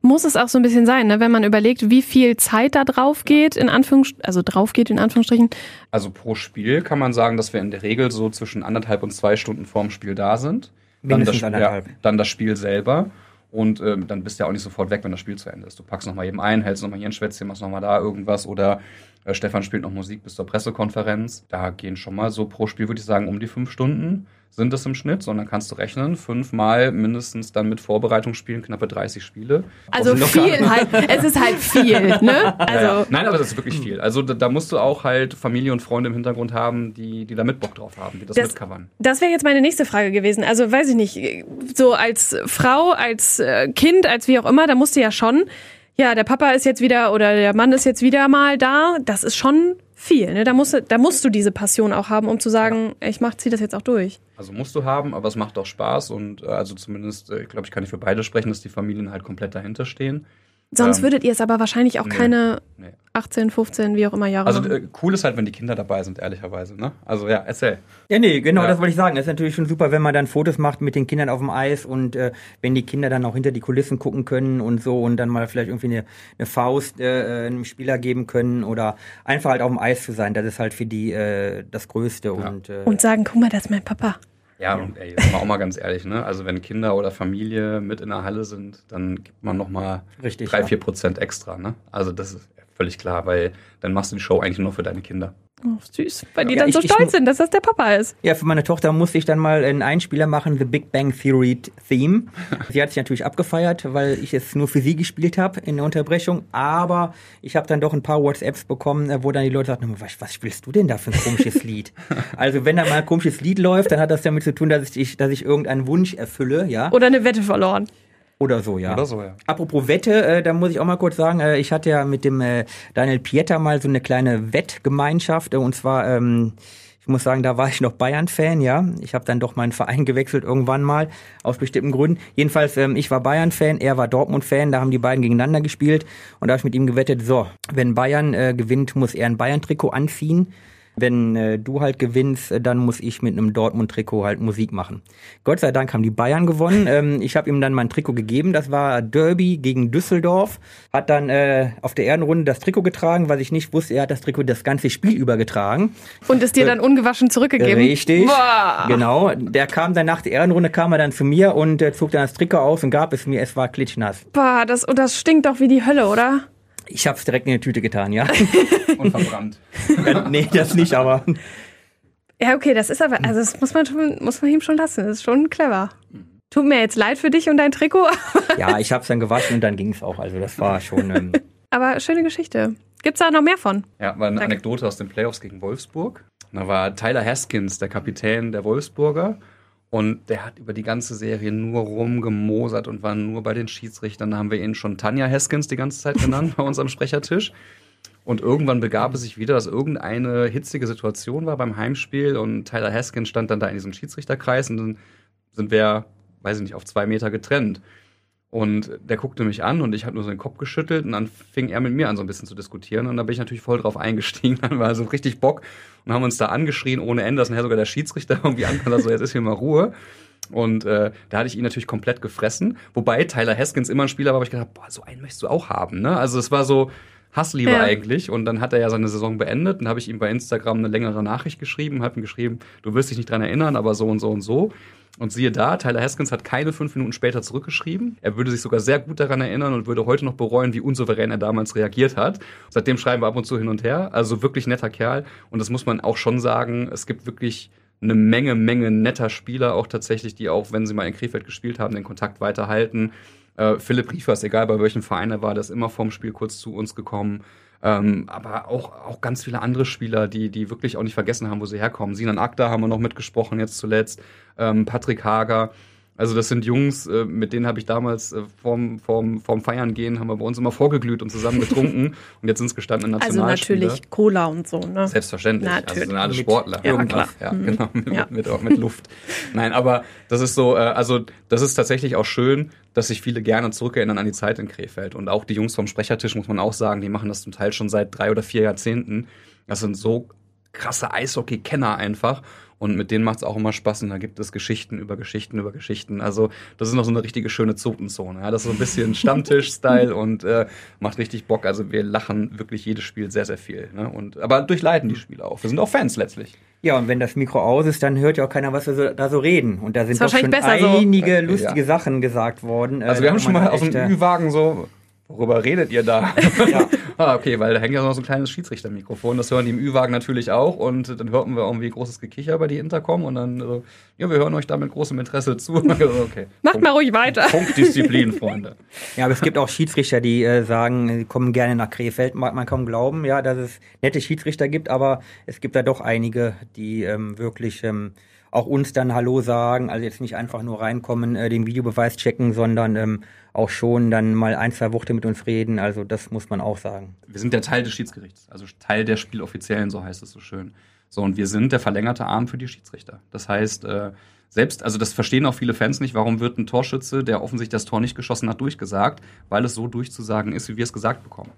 Muss es auch so ein bisschen sein, ne? wenn man überlegt, wie viel Zeit da drauf geht, in Anführungsstrichen, also drauf geht in Anführungsstrichen. Also pro Spiel kann man sagen, dass wir in der Regel so zwischen anderthalb und zwei Stunden vorm Spiel da sind. Dann das, ja, dann das Spiel selber. Und ähm, dann bist du ja auch nicht sofort weg, wenn das Spiel zu Ende ist. Du packst nochmal eben ein, hältst nochmal hier ein Schwätzchen, machst nochmal da irgendwas oder äh, Stefan spielt noch Musik bis zur Pressekonferenz. Da gehen schon mal so pro Spiel, würde ich sagen, um die fünf Stunden sind es im Schnitt, sondern kannst du rechnen, fünfmal mindestens dann mit Vorbereitungsspielen, knappe 30 Spiele. Also viel halt, es ist halt viel, ne? Also ja, ja. Nein, aber es ist wirklich viel. Also da, da, musst du auch halt Familie und Freunde im Hintergrund haben, die, die da mit Bock drauf haben, die das, das mitcovern. Das wäre jetzt meine nächste Frage gewesen. Also weiß ich nicht, so als Frau, als äh, Kind, als wie auch immer, da musst du ja schon ja, der Papa ist jetzt wieder oder der Mann ist jetzt wieder mal da. Das ist schon viel. Ne? Da, musst, da musst du diese Passion auch haben, um zu sagen, ja. ich mach, zieh das jetzt auch durch. Also musst du haben, aber es macht auch Spaß und äh, also zumindest, äh, glaube ich, kann ich für beide sprechen, dass die Familien halt komplett dahinter stehen. Sonst ähm, würdet ihr es aber wahrscheinlich auch nee, keine nee. 18, 15, wie auch immer Jahre Also äh, cool ist halt, wenn die Kinder dabei sind, ehrlicherweise. Ne? Also ja, erzähl. Ja, nee, genau, ja. das wollte ich sagen. Es ist natürlich schon super, wenn man dann Fotos macht mit den Kindern auf dem Eis und äh, wenn die Kinder dann auch hinter die Kulissen gucken können und so und dann mal vielleicht irgendwie eine, eine Faust äh, einem Spieler geben können oder einfach halt auf dem Eis zu sein. Das ist halt für die äh, das Größte. Ja. Und, äh, und sagen, guck mal, das ist mein Papa. Ja, und ey, sind wir auch mal ganz ehrlich, ne? Also wenn Kinder oder Familie mit in der Halle sind, dann gibt man nochmal drei, vier Prozent extra, ne? Also das ist völlig klar, weil dann machst du die Show eigentlich nur für deine Kinder. Oh, süß, weil die ja, dann ich, so stolz ich, sind, dass das der Papa ist. Ja, für meine Tochter musste ich dann mal einen Einspieler machen, The Big Bang Theory Theme. sie hat sich natürlich abgefeiert, weil ich es nur für sie gespielt habe in der Unterbrechung. Aber ich habe dann doch ein paar WhatsApps bekommen, wo dann die Leute sagten, was, was spielst du denn da für ein komisches Lied? also wenn da mal ein komisches Lied läuft, dann hat das damit zu tun, dass ich, dass ich irgendeinen Wunsch erfülle, ja. Oder eine Wette verloren. Oder so, ja. Oder so, ja. Apropos Wette, äh, da muss ich auch mal kurz sagen, äh, ich hatte ja mit dem äh, Daniel Pieter mal so eine kleine Wettgemeinschaft. Äh, und zwar, ähm, ich muss sagen, da war ich noch Bayern-Fan, ja. Ich habe dann doch meinen Verein gewechselt irgendwann mal, aus bestimmten Gründen. Jedenfalls, ähm, ich war Bayern-Fan, er war Dortmund-Fan, da haben die beiden gegeneinander gespielt. Und da habe ich mit ihm gewettet, so, wenn Bayern äh, gewinnt, muss er ein Bayern-Trikot anziehen. Wenn äh, du halt gewinnst, äh, dann muss ich mit einem Dortmund-Trikot halt Musik machen. Gott sei Dank haben die Bayern gewonnen. Ähm, ich habe ihm dann mein Trikot gegeben. Das war Derby gegen Düsseldorf. Hat dann äh, auf der Erdenrunde das Trikot getragen, was ich nicht wusste. Er hat das Trikot das ganze Spiel über getragen. Und ist dir äh, dann ungewaschen zurückgegeben? Richtig. Boah. Genau. Der kam dann nach der Erdenrunde, kam er dann zu mir und äh, zog dann das Trikot aus und gab es mir. Es war klitschnass. Boah, das, und das stinkt doch wie die Hölle, oder? Ich habe es direkt in die Tüte getan, ja. Und verbrannt. ja, nee, das nicht, aber. Ja, okay, das ist aber, also das muss man schon, muss man ihm schon lassen. Das ist schon clever. Tut mir jetzt leid für dich und dein Trikot. ja, ich habe es dann gewaschen und dann ging es auch. Also das war schon. Ähm aber schöne Geschichte. Gibt es da noch mehr von? Ja, war eine Danke. Anekdote aus den Playoffs gegen Wolfsburg. Da war Tyler Haskins, der Kapitän der Wolfsburger. Und der hat über die ganze Serie nur rumgemosert und war nur bei den Schiedsrichtern. Da haben wir ihn schon Tanja Haskins die ganze Zeit genannt bei uns am Sprechertisch. Und irgendwann begab es sich wieder, dass irgendeine hitzige Situation war beim Heimspiel und Tyler Haskins stand dann da in diesem Schiedsrichterkreis und dann sind wir, weiß ich nicht, auf zwei Meter getrennt. Und der guckte mich an und ich habe nur so den Kopf geschüttelt und dann fing er mit mir an, so ein bisschen zu diskutieren. Und da bin ich natürlich voll drauf eingestiegen. Dann war so richtig Bock und haben uns da angeschrien ohne Ende, dass nachher sogar der Schiedsrichter irgendwie ankam, so jetzt ist hier mal Ruhe. Und äh, da hatte ich ihn natürlich komplett gefressen. Wobei Tyler Haskins immer ein Spieler war, aber ich gedacht, boah, so einen möchtest du auch haben. Ne? Also es war so Hassliebe ja. eigentlich. Und dann hat er ja seine Saison beendet. Dann habe ich ihm bei Instagram eine längere Nachricht geschrieben, habe ihm geschrieben, du wirst dich nicht dran erinnern, aber so und so und so. Und siehe da, Tyler Haskins hat keine fünf Minuten später zurückgeschrieben. Er würde sich sogar sehr gut daran erinnern und würde heute noch bereuen, wie unsouverän er damals reagiert hat. Seitdem schreiben wir ab und zu hin und her. Also wirklich netter Kerl. Und das muss man auch schon sagen. Es gibt wirklich eine Menge, Menge netter Spieler auch tatsächlich, die auch, wenn sie mal in Krefeld gespielt haben, den Kontakt weiterhalten. Äh, Philipp Riefers, egal bei welchem Verein er war, ist immer vorm Spiel kurz zu uns gekommen. Ähm, aber auch, auch ganz viele andere Spieler, die, die wirklich auch nicht vergessen haben, wo sie herkommen. Sinan Akta haben wir noch mitgesprochen jetzt zuletzt, ähm, Patrick Hager. Also das sind Jungs, äh, mit denen habe ich damals äh, vorm, vorm, vorm Feiern gehen, haben wir bei uns immer vorgeglüht und zusammen getrunken. und jetzt sind es gestandene Also Nationalspieler. natürlich Cola und so, ne? Selbstverständlich. Natürlich. Also sind alle Mit Sportler. irgendwas. Ja, Mhm. genau. Mit, Ja. mit, mit, mit Luft. Nein, aber das ist so, äh, also das ist tatsächlich auch schön, dass sich viele gerne zurückerinnern an die Zeit in Krefeld. Und auch die Jungs vom Sprechertisch, muss man auch sagen, die machen das zum Teil schon seit drei oder vier Jahrzehnten. Das sind so krasse Eishockey-Kenner einfach. Und mit denen macht es auch immer Spaß. Und da gibt es Geschichten über Geschichten über Geschichten. Also das ist noch so eine richtige schöne Zotenzone. Ja? Das ist so ein bisschen Stammtisch-Style und äh, macht richtig Bock. Also wir lachen wirklich jedes Spiel sehr, sehr viel. Ne? Und, aber durchleiten die Spiele auch. Wir sind auch Fans letztlich. Ja, und wenn das Mikro aus ist, dann hört ja auch keiner, was wir so, da so reden. Und da sind doch schon wahrscheinlich besser so. einige Ja. lustige Sachen gesagt worden. Äh, Also wir da haben schon mal aus dem äh, Ü-Wagen so, worüber redet ihr da? Ja. ah, okay, weil da hängt ja noch so ein kleines Schiedsrichtermikrofon. Das hören die im Ü-Wagen natürlich auch. Und dann hörten wir irgendwie großes Gekicher bei die Intercom. Und dann so, ja, wir hören euch da mit großem Interesse zu. Okay. Macht mal ruhig weiter. Punktdisziplin, Freunde. Ja, aber es gibt auch Schiedsrichter, die äh, sagen, sie kommen gerne nach Krefeld. Mag man kaum glauben, ja, dass es nette Schiedsrichter gibt, aber es gibt da doch einige, die ähm, wirklich ähm, auch uns dann Hallo sagen. Also jetzt nicht einfach nur reinkommen, äh, den Videobeweis checken, sondern ähm, auch schon dann mal ein, zwei Worte mit uns reden. Also das muss man auch sagen. Wir sind der Teil des Schiedsgerichts, also Teil der Spieloffiziellen, so heißt es so schön. So, und wir sind der verlängerte Arm für die Schiedsrichter. Das heißt, äh, selbst, also das verstehen auch viele Fans nicht, warum wird ein Torschütze, der offensichtlich das Tor nicht geschossen hat, durchgesagt, weil es so durchzusagen ist, wie wir es gesagt bekommen.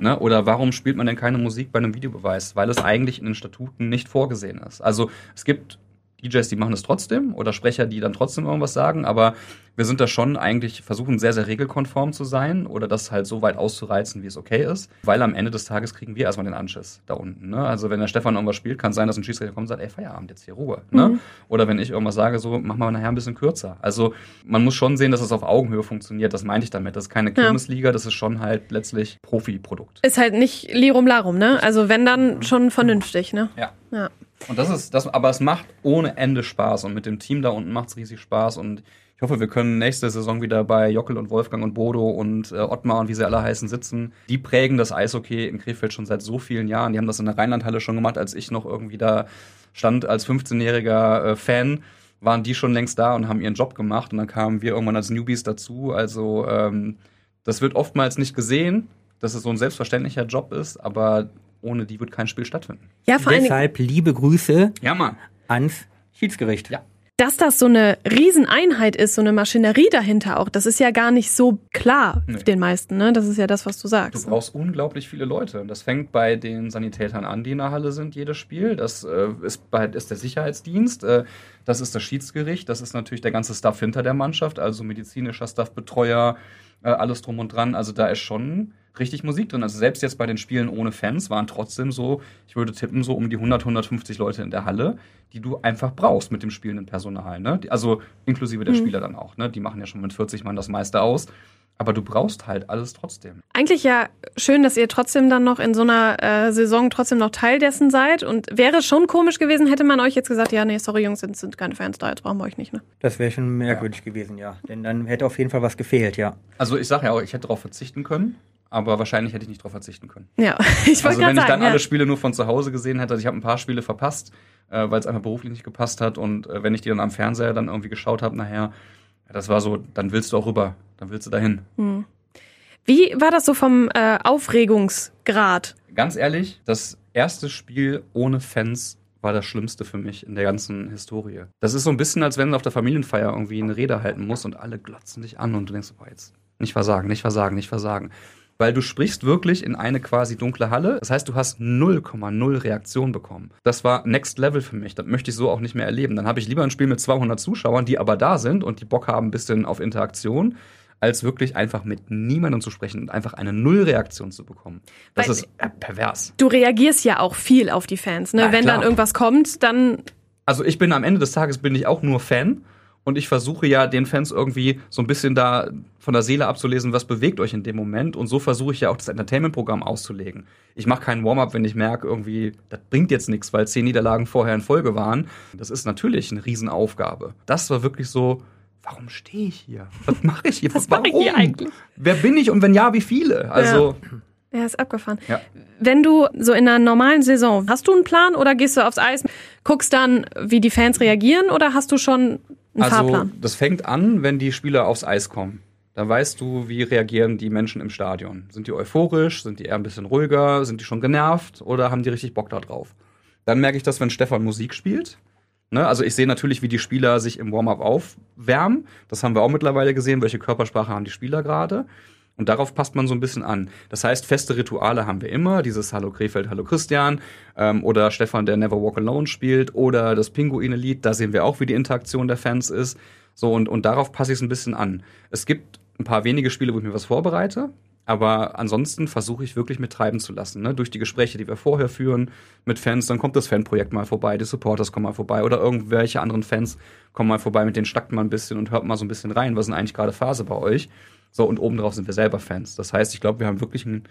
Ne? Oder warum spielt man denn keine Musik bei einem Videobeweis? Weil es eigentlich in den Statuten nicht vorgesehen ist. Also es gibt DJs, die machen es trotzdem oder Sprecher, die dann trotzdem irgendwas sagen, aber wir sind da schon eigentlich versuchen sehr, sehr regelkonform zu sein oder das halt so weit auszureizen, wie es okay ist, weil am Ende des Tages kriegen wir erstmal den Anschiss da unten. Ne? Also wenn der Stefan irgendwas spielt, kann sein, dass ein Schiedsrichter kommt und sagt, ey, Feierabend, jetzt hier Ruhe. Ne? Oder wenn ich irgendwas sage, so, mach mal nachher ein bisschen kürzer. Also man muss schon sehen, dass es auf Augenhöhe funktioniert, das meinte ich damit. Das ist keine Kirmesliga, das ist schon halt letztlich Profi-Produkt. Ist halt nicht Lirum Larum, ne? Also wenn dann schon vernünftig, ne? Ja. Ja. Und das ist, das, aber es macht ohne Ende Spaß und mit dem Team da unten macht es riesig Spaß und ich hoffe, wir können nächste Saison wieder bei Jockel und Wolfgang und Bodo und äh, Ottmar und wie sie alle heißen sitzen. Die prägen das Eishockey in Krefeld schon seit so vielen Jahren. Die haben das in der Rheinlandhalle schon gemacht, als ich noch irgendwie da stand als 15-jähriger äh, Fan waren die schon längst da und haben ihren Job gemacht und dann kamen wir irgendwann als Newbies dazu. Also ähm, das wird oftmals nicht gesehen, dass es so ein selbstverständlicher Job ist, aber ohne die wird kein Spiel stattfinden. Ja, vor Deshalb liebe Grüße Ja, Mann. ans Schiedsgericht. Ja. dass das so eine Rieseneinheit ist, so eine Maschinerie dahinter auch, das ist ja gar nicht so klar Nee. den meisten, ne? Das ist ja das, was du Du sagst. brauchst unglaublich viele Leute. Das fängt bei den Sanitätern an, die in der Halle sind, jedes Spiel. Das äh, ist, bei, ist der Sicherheitsdienst, äh, das ist das Schiedsgericht, das ist natürlich der ganze Staff hinter der Mannschaft, also medizinischer Staff, Betreuer, äh, alles drum und dran. Also da ist schon richtig Musik drin. Also selbst jetzt bei den Spielen ohne Fans waren trotzdem so, ich würde tippen, so um die 100, 150 Leute in der Halle, die du einfach brauchst mit dem spielenden Personal. Ne? Also inklusive der Spieler dann auch. Ne? Die machen ja schon mit 40 Mann das meiste aus. Aber du brauchst halt alles trotzdem. Eigentlich ja schön, dass ihr trotzdem dann noch in so einer äh, Saison trotzdem noch Teil dessen seid. Und wäre schon komisch gewesen, hätte man euch jetzt gesagt, ja, nee, sorry Jungs, sind, sind keine Fans da, jetzt brauchen wir euch nicht, ne? Das wäre schon merkwürdig gewesen, ja. Denn dann hätte auf jeden Fall was gefehlt, ja. Also ich sage ja auch, ich hätte darauf verzichten können, aber wahrscheinlich hätte ich nicht darauf verzichten können. Ja, ich wollte Also wenn ich dann sagen, ja. alle Spiele nur von zu Hause gesehen hätte, also ich habe ein paar Spiele verpasst, äh, weil es einfach beruflich nicht gepasst hat und äh, wenn ich die dann am Fernseher dann irgendwie geschaut habe nachher, ja, das war so, dann willst du auch rüber, dann willst du dahin. Wie war das so vom äh, Aufregungsgrad? Ganz ehrlich, das erste Spiel ohne Fans war das Schlimmste für mich in der ganzen Historie. Das ist so ein bisschen, als wenn du auf der Familienfeier irgendwie eine Rede halten musst und alle glotzen dich an und du denkst, boah, jetzt nicht versagen, nicht versagen, nicht versagen. Weil du sprichst wirklich in eine quasi dunkle Halle. Das heißt, du hast 0,0 Reaktion bekommen. Das war Next Level für mich. Das möchte ich so auch nicht mehr erleben. Dann habe ich lieber ein Spiel mit 200 Zuschauern, die aber da sind und die Bock haben ein bisschen auf Interaktion, als wirklich einfach mit niemandem zu sprechen und einfach eine Nullreaktion zu bekommen. Das Weil- ist äh, pervers. Du reagierst ja auch viel auf die Fans, ne? Na, Wenn klar. dann irgendwas kommt, dann Also ich bin am Ende des Tages bin ich auch nur Fan und ich versuche ja den Fans irgendwie so ein bisschen da von der Seele abzulesen, was bewegt euch in dem Moment und so versuche ich ja auch das Entertainment-Programm auszulegen. Ich mache keinen Warm-up, wenn ich merke irgendwie, das bringt jetzt nichts, weil zehn Niederlagen vorher in Folge waren. Das ist natürlich eine Riesenaufgabe. Das war wirklich so, warum stehe ich hier? Was mache ich hier? Was mache ich hier eigentlich? Wer bin ich und wenn ja, wie viele? Also ja, ist abgefahren. Ja. Wenn du so in einer normalen Saison, hast du einen Plan oder gehst du aufs Eis, guckst dann, wie die Fans reagieren oder hast du schon Ein also, Fahrplan. das fängt an, wenn die Spieler aufs Eis kommen. Dann weißt du, wie reagieren die Menschen im Stadion. Sind die euphorisch? Sind die eher ein bisschen ruhiger? Sind die schon genervt? Oder haben die richtig Bock da drauf? Dann merke ich das, wenn Stefan Musik spielt. Ne? Also ich sehe natürlich, wie die Spieler sich im Warm-up aufwärmen. Das haben wir auch mittlerweile gesehen. Welche Körpersprache haben die Spieler gerade? Und darauf passt man so ein bisschen an. Das heißt, feste Rituale haben wir immer. Dieses Hallo Krefeld, Hallo Christian. Ähm, oder Stefan, der Never Walk Alone spielt. Oder das Pinguine-Lied. Da sehen wir auch, wie die Interaktion der Fans ist. So, und, und darauf passe ich es ein bisschen an. Es gibt ein paar wenige Spiele, wo ich mir was vorbereite. Aber ansonsten versuche ich wirklich mit treiben zu lassen. Ne? Durch die Gespräche, die wir vorher führen mit Fans, dann kommt das Fanprojekt mal vorbei, die Supporters kommen mal vorbei oder irgendwelche anderen Fans kommen mal vorbei, mit denen schnackt man ein bisschen und hört mal so ein bisschen rein, was ist denn eigentlich gerade Phase bei euch? So, und obendrauf sind wir selber Fans. Das heißt, ich glaube, wir haben wirklich ein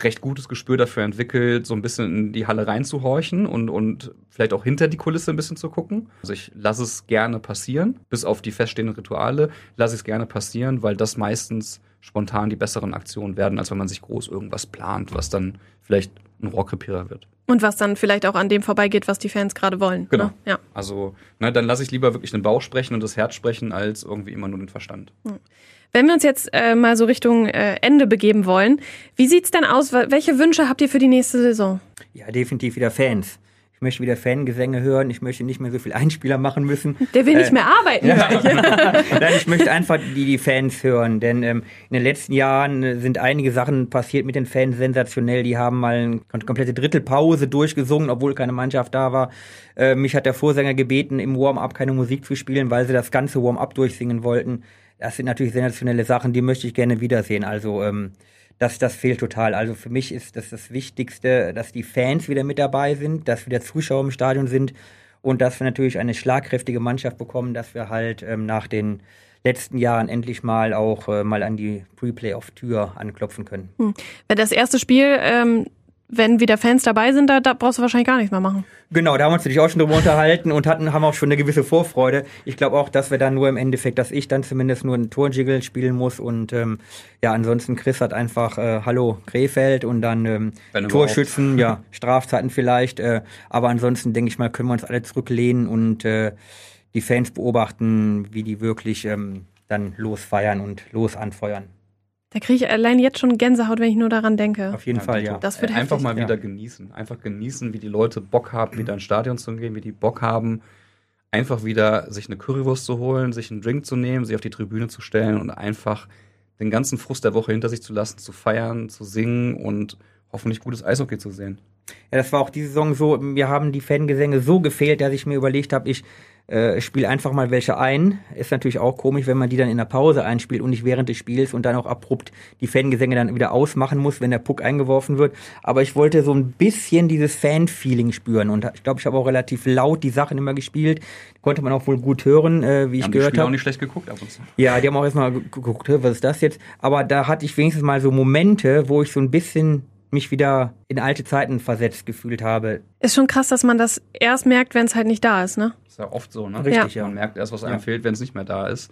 recht gutes Gespür dafür entwickelt, so ein bisschen in die Halle reinzuhorchen und, und vielleicht auch hinter die Kulisse ein bisschen zu gucken. Also ich lasse es gerne passieren, bis auf die feststehenden Rituale lasse ich es gerne passieren, weil das meistens spontan die besseren Aktionen werden, als wenn man sich groß irgendwas plant, was dann vielleicht ein Rohrkrepierer wird. Und was dann vielleicht auch an dem vorbeigeht, was die Fans gerade wollen. Genau. Ne? Ja. Also, ne, dann lasse ich lieber wirklich den Bauch sprechen und das Herz sprechen, als irgendwie immer nur den Verstand. Wenn wir uns jetzt äh, mal so Richtung äh, Ende begeben wollen, wie sieht's denn aus? Welche Wünsche habt ihr für die nächste Saison? Ja, definitiv wieder Fans. Ich möchte wieder Fangesänge hören. Ich möchte nicht mehr so viel Einspieler machen müssen. Der will Äh, nicht mehr arbeiten. Nein, ich möchte einfach die, die Fans hören, denn ähm, in den letzten Jahren äh, sind einige Sachen passiert mit den Fans sensationell. Die haben mal eine kom- komplette Drittelpause durchgesungen, obwohl keine Mannschaft da war. Äh, mich hat der Vorsänger gebeten, im Warm-up keine Musik zu spielen, weil sie das ganze Warm-up durchsingen wollten. Das sind natürlich sensationelle Sachen, die möchte ich gerne wiedersehen. Also ähm, das, das fehlt total. Also für mich ist das das Wichtigste, dass die Fans wieder mit dabei sind, dass wieder Zuschauer im Stadion sind und dass wir natürlich eine schlagkräftige Mannschaft bekommen, dass wir halt ähm, nach den letzten Jahren endlich mal auch äh, mal an die Pre-Playoff-Tür anklopfen können. Wenn das erste Spiel, ähm, wenn wieder Fans dabei sind, da, da brauchst du wahrscheinlich gar nichts mehr machen. Genau, da haben wir uns natürlich auch schon drüber unterhalten und hatten, haben auch schon eine gewisse Vorfreude. Ich glaube auch, dass wir dann nur im Endeffekt, dass ich dann zumindest nur einen Torjiggle spielen muss und ähm, ja, ansonsten Chris hat einfach äh, Hallo Krefeld und dann ähm, Wenn Torschützen, ja, Strafzeiten vielleicht, äh, aber ansonsten denke ich mal, können wir uns alle zurücklehnen und äh, die Fans beobachten, wie die wirklich ähm, dann losfeiern und los anfeuern. Da kriege ich allein jetzt schon Gänsehaut, wenn ich nur daran denke. Auf jeden Fall, ja. Das wird Einfach heftig. mal ja. wieder genießen. Einfach genießen, wie die Leute Bock haben, wieder ins Stadion zu gehen, wie die Bock haben, einfach wieder sich eine Currywurst zu holen, sich einen Drink zu nehmen, sich auf die Tribüne zu stellen und einfach den ganzen Frust der Woche hinter sich zu lassen, zu feiern, zu singen und hoffentlich gutes Eishockey zu sehen. Ja, das war auch diese Saison so, mir haben die Fangesänge so gefehlt, dass ich mir überlegt habe, ich äh, spiele einfach mal welche ein. Ist natürlich auch komisch, wenn man die dann in der Pause einspielt und nicht während des Spiels und dann auch abrupt die Fangesänge dann wieder ausmachen muss, wenn der Puck eingeworfen wird. Aber ich wollte so ein bisschen dieses Fan-Feeling spüren und ich glaube, ich habe auch relativ laut die Sachen immer gespielt. Konnte man auch wohl gut hören, äh, wie ich haben die gehört Spieler auch habe. nicht schlecht geguckt ab und zu. Ja, die haben auch erstmal ge- geguckt, "Hä, was ist das jetzt? Aber da hatte ich wenigstens mal so Momente, wo ich so ein bisschen mich wieder in alte Zeiten versetzt gefühlt habe. Ist schon krass, dass man das erst merkt, wenn es halt nicht da ist, ne? Ist ja oft so, ne? Richtig, ja. Man merkt erst, was einem Ja. fehlt, wenn es nicht mehr da ist.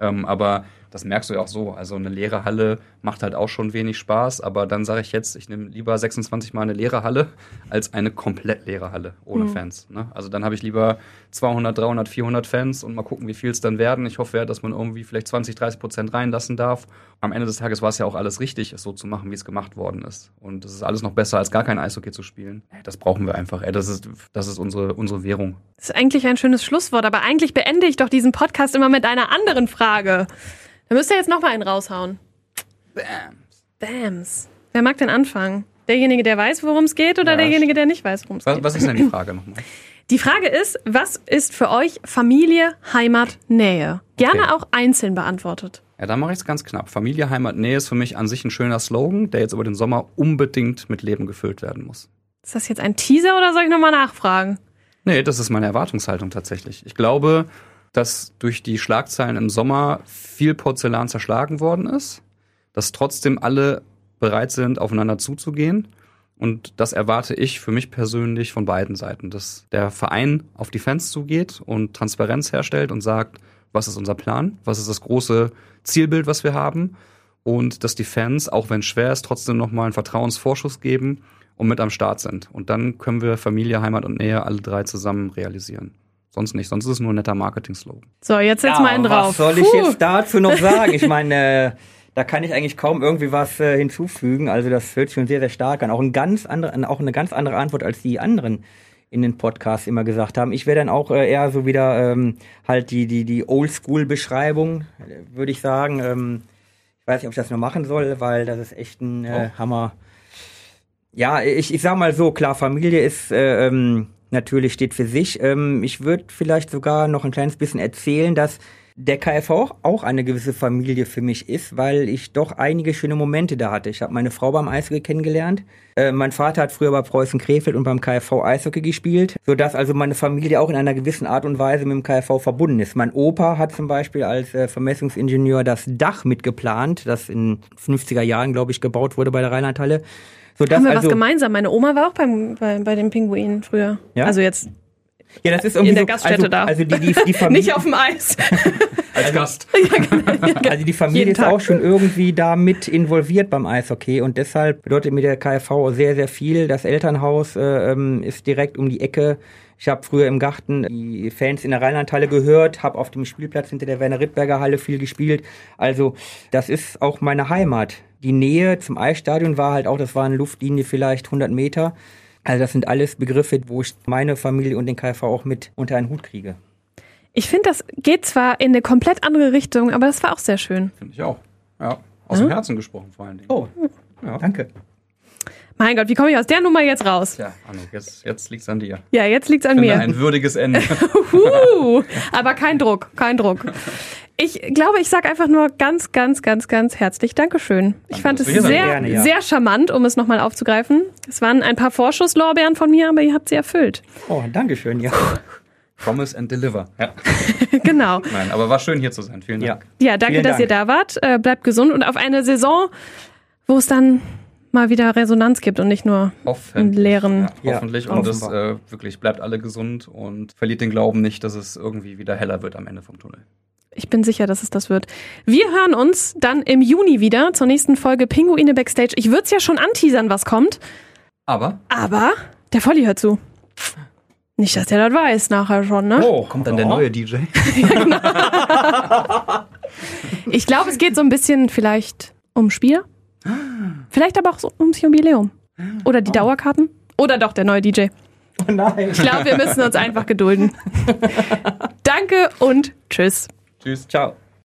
Ähm, aber das merkst du ja auch so. Also eine leere Halle macht halt auch schon wenig Spaß. Aber dann sage ich jetzt, ich nehme lieber 26 Mal eine leere Halle als eine komplett leere Halle ohne Fans. Ne? Also dann habe ich lieber 200, 300, 400 Fans und mal gucken, wie viel es dann werden. Ich hoffe ja, dass man irgendwie vielleicht 20, 30 Prozent reinlassen darf. Am Ende des Tages war es ja auch alles richtig, es so zu machen, wie es gemacht worden ist. Und es ist alles noch besser, als gar kein Eishockey zu spielen. Das brauchen wir einfach. Das ist, das ist unsere, unsere Währung. Das ist eigentlich ein schönes Schlusswort, aber eigentlich beende ich doch diesen Podcast immer mit einer anderen Frage. Da müsst ihr jetzt noch mal einen raushauen. Bam. Bams. Wer mag denn anfangen? Derjenige, der weiß, worum es geht, oder Ja, derjenige, der nicht weiß, worum es geht? was ist denn die Frage nochmal? Die Frage ist, was ist für euch Familie, Heimat, Nähe? Gerne Okay. auch einzeln beantwortet. Ja, da mache ich es ganz knapp. Familie, Heimat, Nähe ist für mich an sich ein schöner Slogan, der jetzt über den Sommer unbedingt mit Leben gefüllt werden muss. Ist das jetzt ein Teaser oder soll ich nochmal nachfragen? Nee, das ist meine Erwartungshaltung tatsächlich. Ich glaube, dass durch die Schlagzeilen im Sommer viel Porzellan zerschlagen worden ist, dass trotzdem alle bereit sind, aufeinander zuzugehen. Und das erwarte ich für mich persönlich von beiden Seiten, dass der Verein auf die Fans zugeht und Transparenz herstellt und sagt, was ist unser Plan, was ist das große Zielbild, was wir haben und dass die Fans, auch wenn schwer ist, trotzdem nochmal einen Vertrauensvorschuss geben und mit am Start sind. Und dann können wir Familie, Heimat und Nähe alle drei zusammen realisieren. Sonst nicht. Sonst ist es nur ein netter Marketing-Slogan. So, jetzt setz mal einen drauf. Was soll ich Puh. jetzt dazu noch sagen? Ich meine, äh, da kann ich eigentlich kaum irgendwie was äh, hinzufügen. Also das hört sich schon sehr, sehr stark an. Auch, ein ganz andere, auch eine ganz andere Antwort, als die anderen in den Podcasts immer gesagt haben. Ich wäre dann auch äh, eher so wieder ähm, halt die, die, die Oldschool-Beschreibung, würde ich sagen. Ähm, ich weiß nicht, ob ich das nur machen soll, weil das ist echt ein äh, Hammer. Ja, ich, ich sag mal so, klar, Familie ist äh, ähm, natürlich steht für sich. Ähm, ich würde vielleicht sogar noch ein kleines bisschen erzählen, dass der KFV auch, eine gewisse Familie für mich ist, weil ich doch einige schöne Momente da hatte. Ich habe meine Frau beim Eishockey kennengelernt. Äh, mein Vater hat früher bei Preußen Krefeld und beim KFV Eishockey gespielt, sodass also meine Familie auch in einer gewissen Art und Weise mit dem KFV verbunden ist. Mein Opa hat zum Beispiel als äh, Vermessungsingenieur das Dach mitgeplant, das in 50er Jahren, glaube ich, gebaut wurde bei der Rheinlandhalle. Sodass Haben wir also, was gemeinsam? Meine Oma war auch beim, bei, bei den Pinguinen früher. Ja? Also jetzt Ja, das ist irgendwie in der so, Gaststätte also, da. Also die, die, die Familie, nicht auf dem Eis. Als Gast. Also die Familie ist Tag. auch schon irgendwie da mit involviert beim Eishockey und deshalb bedeutet mir der KfV sehr, sehr viel. Das Elternhaus äh, ähm, ist direkt um die Ecke. Ich habe früher im Garten die Fans in der Rheinlandhalle gehört, habe auf dem Spielplatz hinter der Werner Rittberger Halle viel gespielt. Also das ist auch meine Heimat. Die Nähe zum Eisstadion war halt auch, das war eine Luftlinie vielleicht 100 Meter. Also das sind alles Begriffe, wo ich meine Familie und den KfV auch mit unter einen Hut kriege. Ich finde, das geht zwar in eine komplett andere Richtung, aber das war auch sehr schön. Finde ich auch. Ja. Aus dem Herzen gesprochen vor allen Dingen. Oh, Ja. danke. Mein Gott, wie komme ich aus der Nummer jetzt raus? Tja, Anno, jetzt, jetzt liegt's an dir. Ja, jetzt liegt's an Finde mir. ein würdiges Ende. Huh, aber kein Druck, kein Druck. Ich glaube, ich sage einfach nur ganz, ganz, ganz, ganz herzlich Dankeschön. Ich fand es sehr, Gerne, ja. sehr charmant, um es nochmal aufzugreifen. Es waren ein paar Vorschusslorbeeren von mir, aber ihr habt sie erfüllt. Oh, danke schön, ja. Promise and deliver. Ja. genau. Nein, aber war schön hier zu sein. Vielen Ja. Dank. Ja, danke, Vielen dass ihr da wart. Äh, bleibt gesund und auf eine Saison, wo es dann mal wieder Resonanz gibt und nicht nur einen leeren. Ja, Ja, hoffentlich. und das offenbar. äh, wirklich bleibt alle gesund und verliert den Glauben nicht, dass es irgendwie wieder heller wird am Ende vom Tunnel. Ich bin sicher, dass es das wird. Wir hören uns dann im Juni wieder zur nächsten Folge Pinguine Backstage. Ich würde es ja schon anteasern, was kommt, Aber aber der Volli hört zu. Nicht, dass der das weiß nachher schon, ne? Oh, kommt dann der neue DJ? Ich glaube, es geht so ein bisschen vielleicht um Spiel. Vielleicht aber auch so ums Jubiläum. Oder die Dauerkarten. Oder doch der neue DJ. Oh nein. Ich glaube, wir müssen uns einfach gedulden. Danke und tschüss. Tschüss. Ciao.